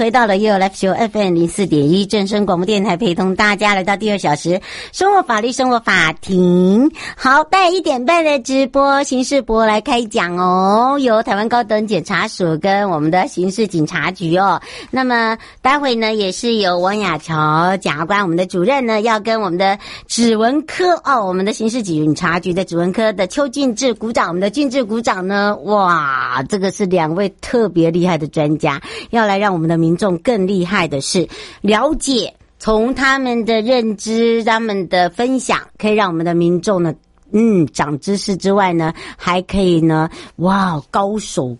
回到了 You Life Show FM 零四点一正声广播电台，陪同大家来到第二小时生活法律生活法庭。好，待一点半的直播，刑事博来开讲哦，由台湾高等检察署跟我们的刑事警察局哦。那么待会呢，也是由王雅乔检察官，我们的主任呢，要跟我们的指纹科哦，我们的刑事警察局的指纹科的邱俊志鼓掌，我们的俊志鼓掌呢，哇，这个是两位特别厉害的专家，要来让我们的。民民众更厉害的是了解，从他们的认知、他们的分享，可以让我们的民众呢，嗯，长知识之外呢，还可以呢，哇，高手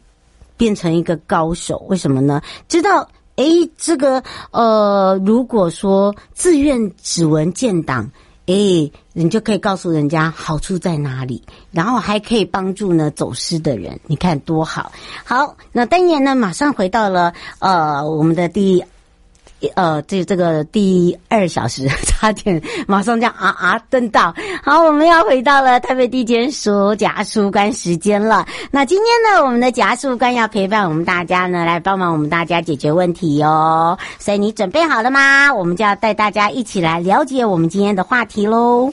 变成一个高手，为什么呢？知道，诶，这个呃，如果说自愿指纹建档。哎，你就可以告诉人家好处在哪里，然后还可以帮助呢走失的人，你看多好。好，那当然呢马上回到了呃我们的第。呃，这这个第二小时 差点马上这样啊啊蹲到，好，我们要回到了台北地检署检察官时间了。那今天呢，我们的检察官要陪伴我们大家呢，来帮忙我们大家解决问题哦。所以你准备好了吗？我们就要带大家一起来了解我们今天的话题喽。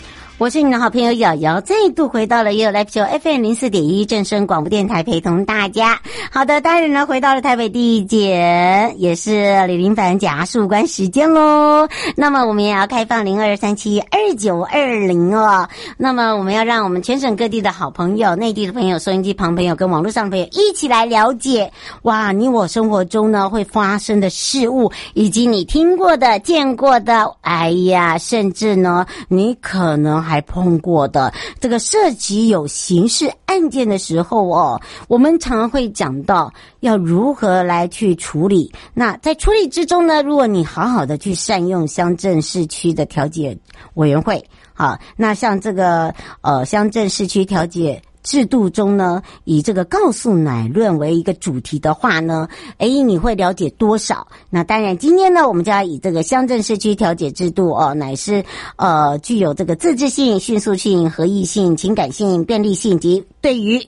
我是你的好朋友瑶瑶，再度回到了 You Life Show FM 零四点一正声广播电台，陪同大家。好的，当然呢，回到了台北地检，也是李林凡检察官时间喽。那么我们也要开放零二三七二九二零哦。那么我们要让我们全省各地的好朋友、内地的朋友、收音机旁朋友跟网络上的朋友一起来了解哇，你我生活中呢会发生的事物，以及你听过的、见过的，哎呀，甚至呢，你可能还。还碰过的这个涉及有刑事案件的时候哦，我们常会讲到要如何来去处理。那在处理之中呢，如果你好好的去善用乡镇市区的调解委员会，好，那像这个呃乡镇市区调解。制度中呢，以这个告诉乃论为一个主题的话呢，哎，你会了解多少？那当然，今天呢，我们就要以这个乡镇社区调解制度哦，乃是呃具有这个自治性、迅速性、合意性、情感性、便利性及对于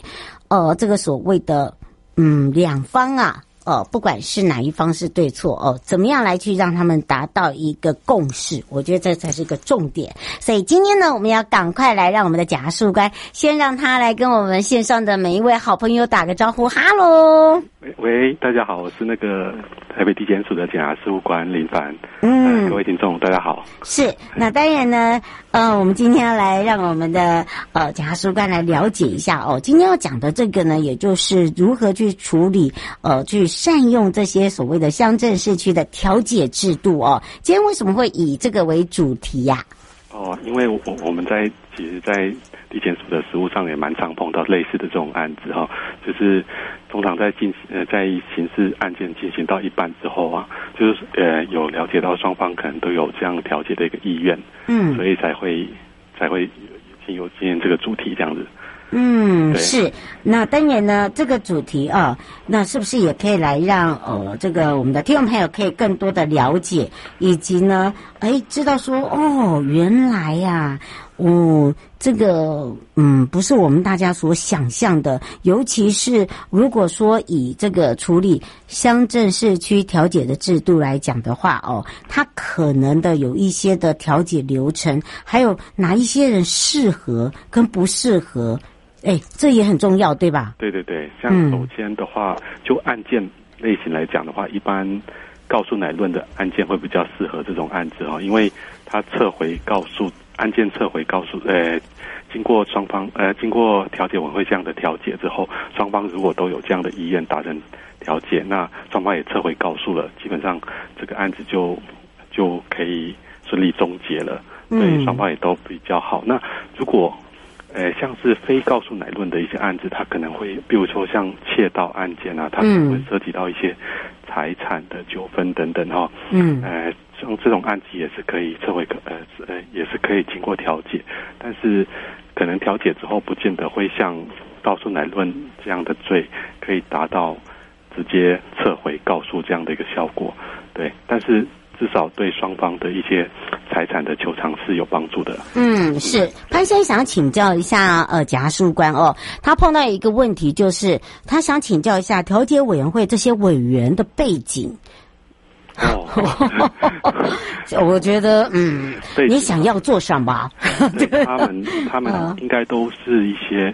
呃这个所谓的嗯两方啊。哦，不管是哪一方是对错哦，怎么样来去让他们达到一个共识？我觉得这才是一个重点。所以今天呢，我们要赶快来让我们的贾树官先让他来跟我们线上的每一位好朋友打个招呼，哈喽。喂喂，大家好，我是那个台北地检署的检察事务官林凡。嗯，各位听众，大家好。是，那当然呢，呃，我们今天要来让我们的呃检察事务官来了解一下哦。今天要讲的这个呢，也就是如何去处理呃，去善用这些所谓的乡镇市区的调解制度哦。今天为什么会以这个为主题呀、啊？哦，因为我我们在其实，在地检署的实务上也蛮常碰到类似的这种案子哈、哦，就是。通常在进呃，在刑事案件进行到一半之后啊，就是呃有了解到双方可能都有这样调解的一个意愿，嗯，所以才会才会有有今天这个主题这样子。嗯，是。那当然呢，这个主题啊，那是不是也可以来让呃这个我们的听众朋友可以更多的了解，以及呢，哎，知道说哦，原来呀、啊。哦，这个嗯，不是我们大家所想象的。尤其是如果说以这个处理乡镇市区调解的制度来讲的话，哦，它可能的有一些的调解流程，还有哪一些人适合跟不适合，哎，这也很重要，对吧？对对对，像首先的话，嗯、就案件类型来讲的话，一般告诉乃论的案件会比较适合这种案子哦，因为他撤回告诉。案件撤回告诉，呃，经过双方呃经过调解委员会这样的调解之后，双方如果都有这样的意愿达成调解，那双方也撤回告诉了，基本上这个案子就就可以顺利终结了，对双方也都比较好。那如果呃像是非告诉乃论的一些案子，它可能会，比如说像窃盗案件啊，它可能会涉及到一些财产的纠纷等等哈，嗯，呃。像这种案子也是可以撤回，呃呃，也是可以经过调解，但是可能调解之后，不见得会像告诉乃论这样的罪可以达到直接撤回告诉这样的一个效果，对。但是至少对双方的一些财产的求偿是有帮助的。嗯，是潘先生想请教一下，呃，检察事务官哦，他碰到一个问题，就是他想请教一下调解委员会这些委员的背景。哦，我觉得，嗯，你想要做什么？他们他们 应该都是一些，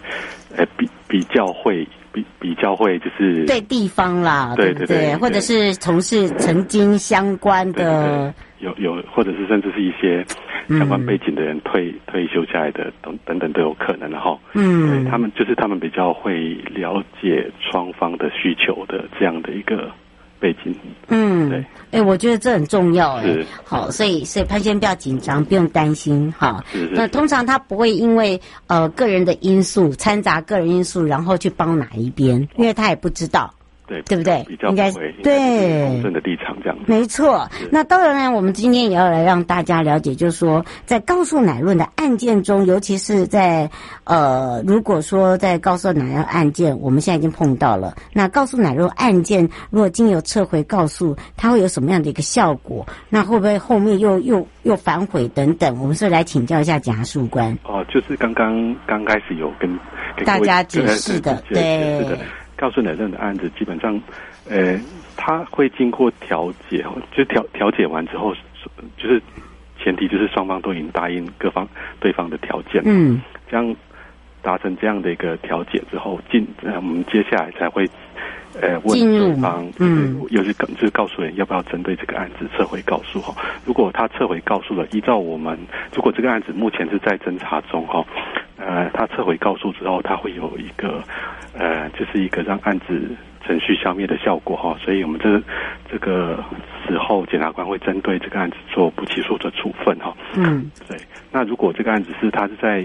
呃，比比较会比比较会就是对地方啦，对对对，或者是从事曾经相关的，有有，或者是甚至是一些相关背景的人退退休下来的等等等都有可能的哈。嗯，他们就是他们比较会了解双方的需求的这样的一个。背景，嗯，对，哎，我觉得这很重要，哎，好，所以所以潘先生不要紧张，不用担心，哈，那通常他不会因为呃个人的因素掺杂个人因素，然后去帮哪一边，因为他也不知道。对，对不对？比较应该对公正的立场这样。没错。那当然呢，我们今天也要来让大家了解，就是说，在告诉乃论的案件中，尤其是在呃，如果说在告诉乃论案件，我们现在已经碰到了。那告诉乃论案件，如果经由撤回告诉，它会有什么样的一个效果？那会不会后面又又又反悔等等？我们是来请教一下检察官。哦，就是刚刚刚开始有跟大家解释的，对。告诉乃论的案子，基本上，呃，他会经过调解，就调调解完之后，就是前提就是双方都已经答应各方对方的条件，嗯，这样达成这样的一个调解之后，进，呃，我们接下来才会，呃，问对方，嗯，尤其就是告诉人要不要针对这个案子撤回告诉哈。如果他撤回告诉了，依照我们，如果这个案子目前是在侦查中哈，呃，他撤回告诉之后，他会有一个。呃，就是一个让案子程序消灭的效果哈，所以我们这个这个时候检察官会针对这个案子做不起诉的处分哈。嗯，对。那如果这个案子是他是在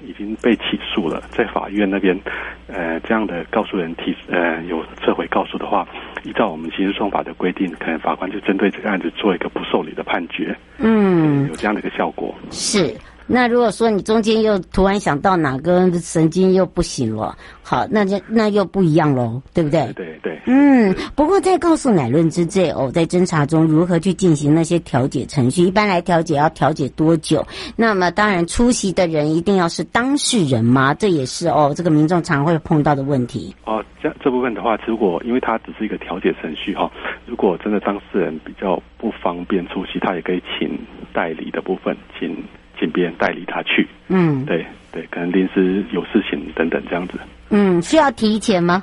已经被起诉了，在法院那边呃这样的告诉人提呃有撤回告诉的话，依照我们刑事诉讼法的规定，可能法官就针对这个案子做一个不受理的判决。嗯，有这样的一个效果。是。那如果说你中间又突然想到哪个神经又不行了，好，那就那又不一样喽，对不对？对对。对嗯，不过在告诉乃论之罪哦，在侦查中如何去进行那些调解程序？一般来调解要调解多久？那么当然出席的人一定要是当事人吗？这也是哦，这个民众常会碰到的问题。哦，这这部分的话，如果因为它只是一个调解程序哈、哦，如果真的当事人比较不方便出席，他也可以请代理的部分，请。请别人代理他去，嗯，对对，可能临时有事情等等这样子。嗯，需要提前吗？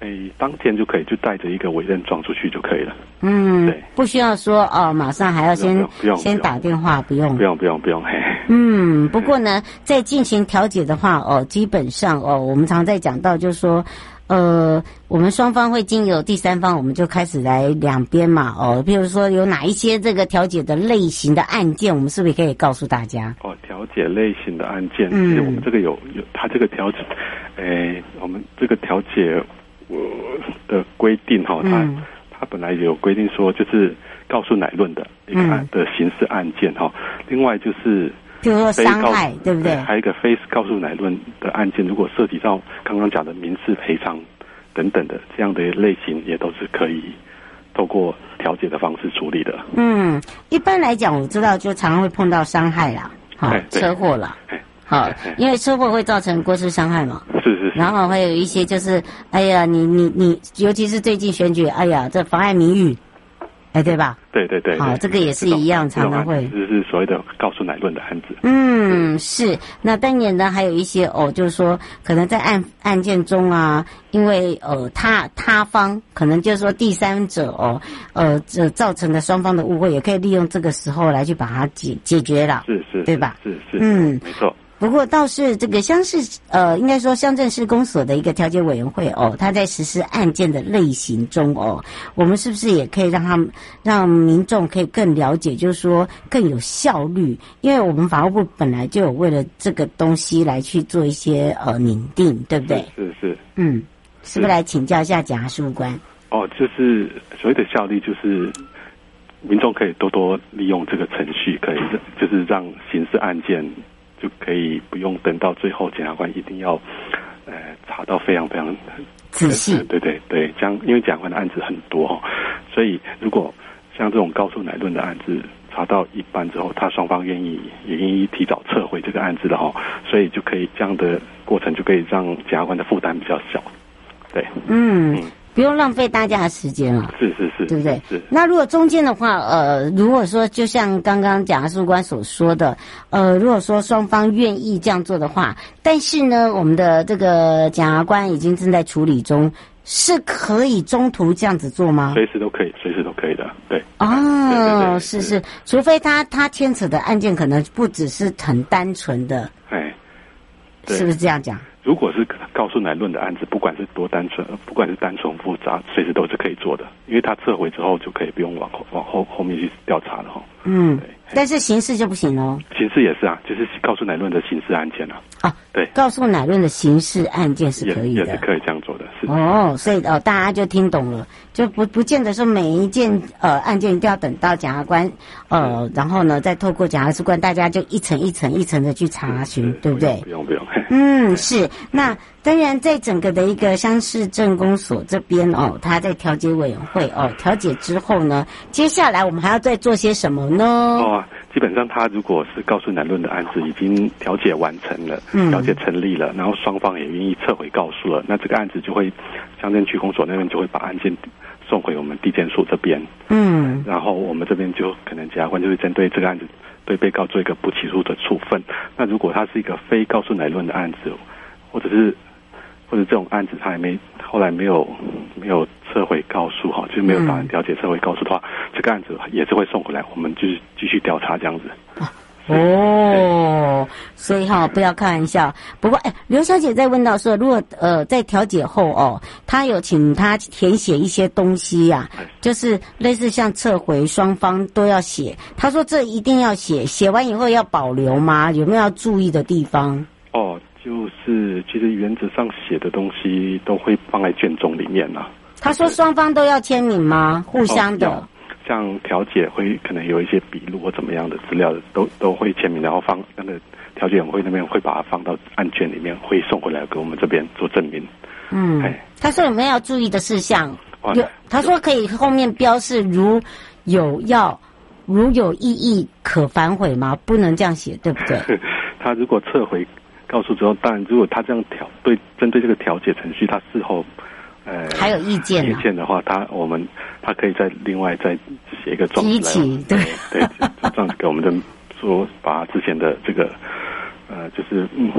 诶，当天就可以，就带着一个委任状出去就可以了。嗯，对，不需要说哦，马上还要先不用不用先打电话，不用，不用，不用，不用。嘿，嗯，不过呢，在进行调解的话，哦，基本上哦，我们常在讲到，就是说，呃，我们双方会经由第三方，我们就开始来两边嘛，哦，譬如说有哪一些这个调解的类型的案件，我们是不是可以告诉大家？哦，调解类型的案件，嗯，其实我们这个有有，他这个调解，诶，我们这个调解。我的规定哈，它它本来有规定说，就是告诉乃论的一个案的刑事案件哈。另外就是，比如说伤害，对不对？还有一个非告诉乃论的案件，如果涉及到刚刚讲的民事赔偿等等的这样的类型，也都是可以透过调解的方式处理的。嗯，一般来讲，我知道就常常会碰到伤害啦，好车祸啦。好，因为车祸会造成过失伤害嘛，是是是，然后还有一些就是，哎呀，你你你，尤其是最近选举，哎呀，这妨碍名誉，哎，对吧？对对对，好，这个也是一样，常常会，就是所谓的告诉乃论的案子。嗯，是。那当然呢，还有一些哦，就是说，可能在案案件中啊，因为呃，他他方可能就是说第三者哦，呃，这造成的双方的误会，也可以利用这个时候来去把它解解决了，是是，对吧？是是，嗯，没错。不过倒是这个乡市呃，应该说乡镇市公所的一个调解委员会哦，他在实施案件的类型中哦，我们是不是也可以让他们让民众可以更了解，就是说更有效率？因为我们法务部本来就有为了这个东西来去做一些呃拟定，对不对？是是，是。嗯，是不是来请教一下检察事务官？哦，就是所谓的效率，就是民众可以多多利用这个程序，可以就是让刑事案件。就可以不用等到最后，检察官一定要，呃，查到非常非常仔细。对对对，这样因为检察官的案子很多，所以如果像这种告诉乃论的案子查到一半之后，他双方愿意也愿意提早撤回这个案子的哈，所以就可以这样的过程就可以让检察官的负担比较小。对，嗯。嗯不用浪费大家的时间了，是是是，对不对？是。那如果中间的话，呃，如果说就像刚刚检察事务官所说的，呃，如果说双方愿意这样做的话，但是呢，我们的这个检察官已经正在处理中，是可以中途这样子做吗？随时都可以，随时都可以的，对。哦，是是，除非他他牵扯的案件可能不只是很单纯的，哎，是不是这样讲？如果是告诉乃论的案子，不管是多单纯，不管是单纯复杂，随时都是可以做的，因为他撤回之后就可以不用往后往后后面去调查了哈。嗯，对。但是刑事就不行哦。刑事也是啊，就是告诉乃论的刑事案件啊。啊，对，告诉乃论的刑事案件是可以的，也，也是可以这样做的。是哦，所以哦，大家就听懂了，就不不见得说每一件呃案件一定要等到检察官呃，然后呢再透过检察官，大家就一层一层一层的去查询，对不对？不用不用。不用嗯，是。那当然，在整个的一个乡市镇公所这边哦，他在调解委员会哦调解之后呢，接下来我们还要再做些什么呢？哦。基本上，他如果是告诉乃论的案子已经调解完成了，嗯，调解成立了，然后双方也愿意撤回告诉了，那这个案子就会乡镇区公所那边就会把案件送回我们地检署这边，嗯，然后我们这边就可能检察官就会针对这个案子对被告做一个不起诉的处分。那如果他是一个非告诉乃论的案子，或者是或者这种案子他还没后来没有没有。撤回告诉哈，就是没有打算调解撤回告诉的话，嗯，这个案子也是会送回来，我们就是继续调查这样子。哦，所以哈，不要开玩笑。不过，哎，刘小姐在问到说，如果呃在调解后哦，他有请他填写一些东西呀，啊，就是类似像撤回，双方都要写。他说这一定要写，写完以后要保留吗？有没有要注意的地方？哦，就是其实原则上写的东西都会放在卷宗里面啊。他说双方都要签名吗？互相的，哦、像调解会可能有一些笔录或怎么样的资料的，都都会签名，然后放那个调解委员会那边会把它放到案卷里面，会送回来给我们这边做证明。嗯，他说有没有要注意的事项？有，他说可以后面标示如有要如有异议可反悔吗？不能这样写，对不对？他如果撤回告诉之后，当然如果他这样调对针对这个调解程序，他事后。呃，还有意见、啊？意见的话，他我们他可以再另外再写一个状子来，对对，这样子给我们的说，把之前的这个呃就是嗯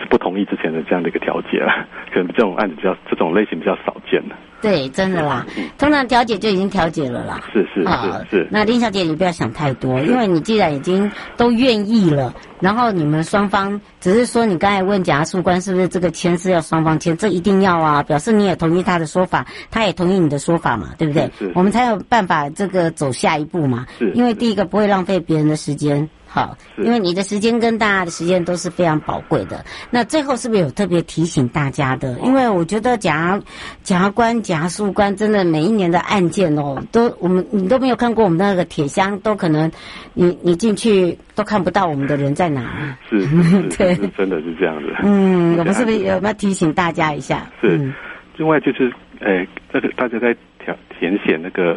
是不同意之前的这样的一个调解了，可能这种案子比较这种类型比较少见的。对，真的啦，通常调解就已经调解了啦。是是是是。那林小姐，你不要想太多，因为你既然已经都愿意了，然后你们双方只是说，你刚才问检察事官是不是这个签是要双方签，这一定要啊，表示你也同意他的说法，他也同意你的说法嘛，对不对？是。我们才有办法这个走下一步嘛。是。因为第一个不会浪费别人的时间。好，因为你的时间跟大家的时间都是非常宝贵的。那最后是不是有特别提醒大家的？因为我觉得检察检察官、检察事官真的每一年的案件哦，都我们你都没有看过我们那个铁箱，都可能你你进去都看不到我们的人在哪。是，对，真的是这样子。嗯，我们是不是有没有提醒大家一下？是，另外就是，诶，那个大家在填填写那个。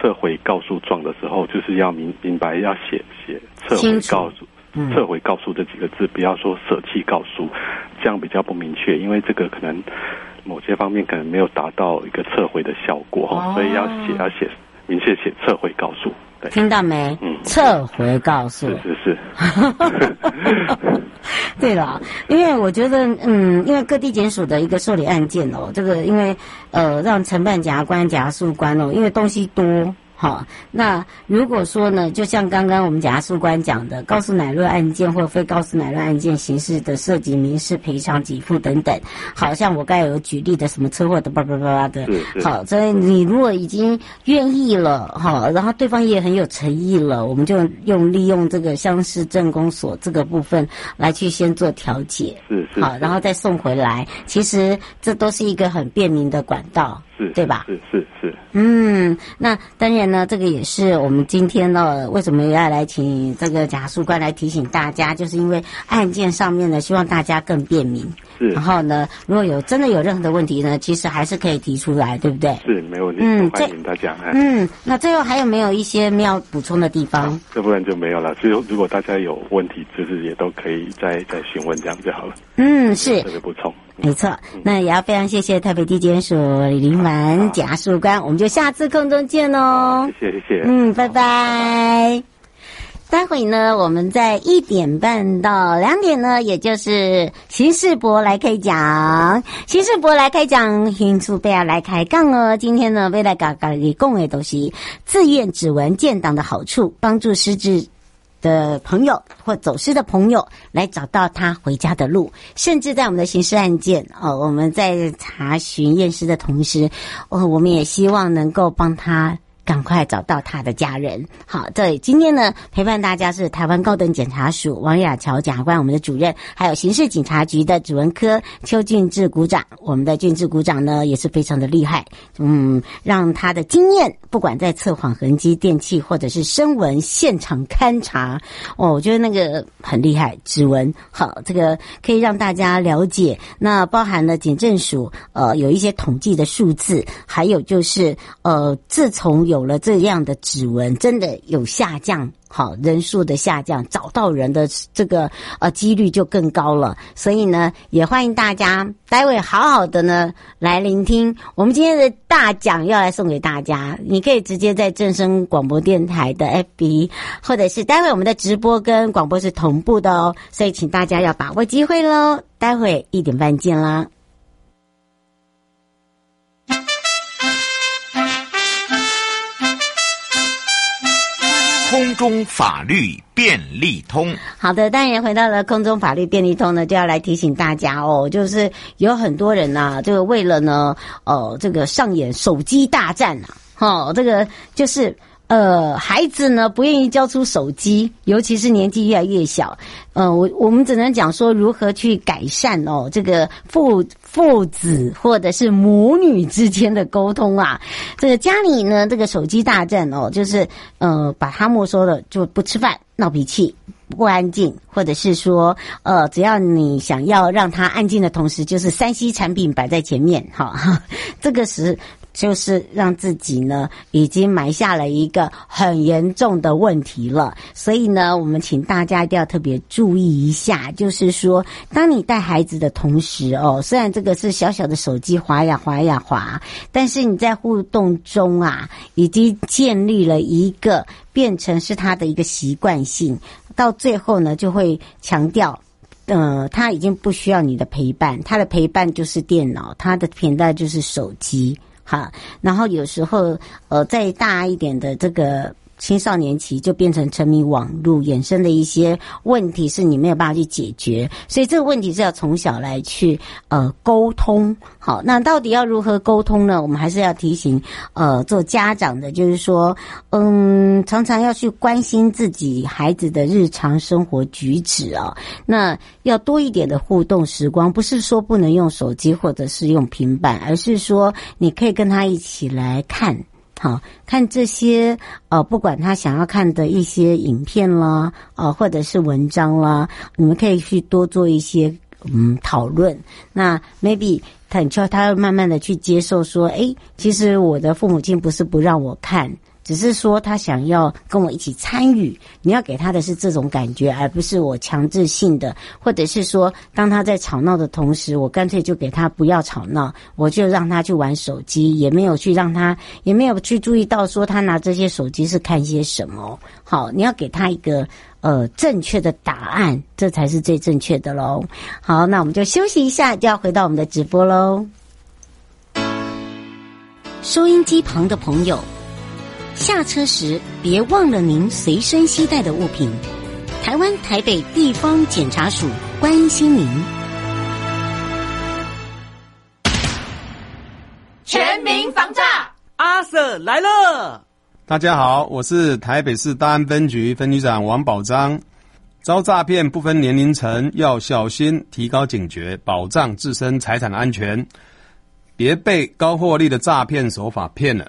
撤回告诉状的时候，就是要明明白要写写撤回告诉，嗯、撤回告诉这几个字，不要说舍弃告诉，这样比较不明确，因为这个可能某些方面可能没有达到一个撤回的效果，哦、所以要写要写明确写撤回告诉。对，听到没？嗯，撤回告诉。是是是。对了，因为我觉得，嗯，因为各地检署的一个受理案件哦，这个因为呃，让承办检察官、检察官哦，因为东西多。好，那如果说呢，就像刚刚我们检察事官讲的，告诉乃论案件或非告诉乃论案件，刑事的涉及民事赔偿给付等等，好像我刚才有举例的什么车祸的叭叭叭叭的，好，所以你如果已经愿意了，好，然后对方也很有诚意了，我们就用利用这个乡市镇公所这个部分来去先做调解，是是，好，然后再送回来，其实这都是一个很便民的管道。对吧？是是是。嗯，那当然呢，这个也是我们今天呢，为什么要来请这个检察事官来提醒大家，就是因为案件上面呢，希望大家更便民。是。然后呢，如果有真的有任何的问题呢，其实还是可以提出来，对不对？是，没问题。嗯，欢迎大家。嗯，那最后还有没有一些要补充的地方？这部分就没有了。只有，如果大家有问题，就是也都可以再再询问这样就好了。嗯，是。特别补充。没错，那也要非常谢谢台北地检署李凌完检察事官，我们就下次空中见喽。谢谢谢谢，嗯，拜拜。待会呢，我们在一点半到两点呢，也就是刑事博来开讲，刑事博来开讲，刑事不要来开杠哦。今天呢，为了嘎嘎给共的东西，自愿指纹建档的好处，帮助失智。的朋友或走失的朋友来找到他回家的路，甚至在我们的刑事案件哦，我们在查询验尸的同时，哦，我们也希望能够帮他。赶快找到他的家人。好，对，今天呢，陪伴大家是台湾高等检察署王雅乔检察官，我们的主任，还有刑事警察局的指纹科邱俊志股长。我们的俊志股长呢，也是非常的厉害，嗯，让他的经验，不管在测谎痕迹、电器或者是声纹现场勘查，哦，我觉得那个很厉害。指纹，好，这个可以让大家了解。那包含了警政署，呃，有一些统计的数字，还有就是，呃，自从有了这样的指纹，真的有下降，好人数的下降，找到人的这个呃几率就更高了。所以呢，也欢迎大家待会好好的呢来聆听我们今天的大奖要来送给大家。你可以直接在正声广播电台的 FB，或者是待会我们的直播跟广播是同步的哦。所以请大家要把握机会喽。待会一点半见啦。空中法律便利通，好的，当然回到了空中法律便利通呢，就要来提醒大家哦，就是有很多人呐、啊，这个为了呢，呃，这个上演手机大战呐、啊，哦，这个就是。呃，孩子呢不愿意交出手机，尤其是年纪越来越小。呃，我我们只能讲说如何去改善哦，这个父父子或者是母女之间的沟通啊。这个家里呢，这个手机大战哦，就是呃，把他没收了就不吃饭、闹脾气、不安静，或者是说呃，只要你想要让他安静的同时，就是三 C 产品摆在前面，哈，这个时。就是让自己呢，已经埋下了一个很严重的问题了。所以呢，我们请大家一定要特别注意一下，就是说，当你带孩子的同时哦，虽然这个是小小的手机滑呀滑呀滑，但是你在互动中啊，已经建立了一个变成是他的一个习惯性，到最后呢，就会强调。呃，他已经不需要你的陪伴，他的陪伴就是电脑，他的陪伴就是手机，哈。然后有时候，呃，再大一点的这个。青少年期就变成沉迷网络，衍生的一些问题是你没有办法去解决，所以这个问题是要从小来去呃沟通。好，那到底要如何沟通呢？我们还是要提醒呃做家长的，就是说，嗯，常常要去关心自己孩子的日常生活举止啊。那要多一点的互动时光，不是说不能用手机或者是用平板，而是说你可以跟他一起来看。好，看这些呃，不管他想要看的一些影片啦，呃，或者是文章啦，你们可以去多做一些嗯讨论。那 maybe 他就他慢慢的去接受说，诶，其实我的父母亲不是不让我看。只是说他想要跟我一起参与，你要给他的是这种感觉，而不是我强制性的，或者是说，当他在吵闹的同时，我干脆就给他不要吵闹，我就让他去玩手机，也没有去让他，也没有去注意到说他拿这些手机是看些什么。好，你要给他一个呃正确的答案，这才是最正确的喽。好，那我们就休息一下，就要回到我们的直播喽。收音机旁的朋友。下车时别忘了您随身携带的物品。台湾台北地方检察署关心您。全民防诈，阿 Sir 来了。大家好，我是台北市大安分局分局长王宝章。遭诈骗不分年龄层，要小心，提高警觉，保障自身财产安全，别被高获利的诈骗手法骗了。